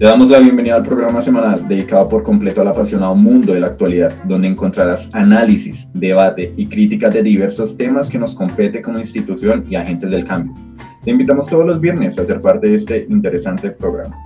Te damos la bienvenida al programa semanal dedicado por completo al apasionado mundo de la actualidad, donde encontrarás análisis, debate y crítica de diversos temas que nos compete como institución y agentes del cambio. Te invitamos todos los viernes a ser parte de este interesante programa.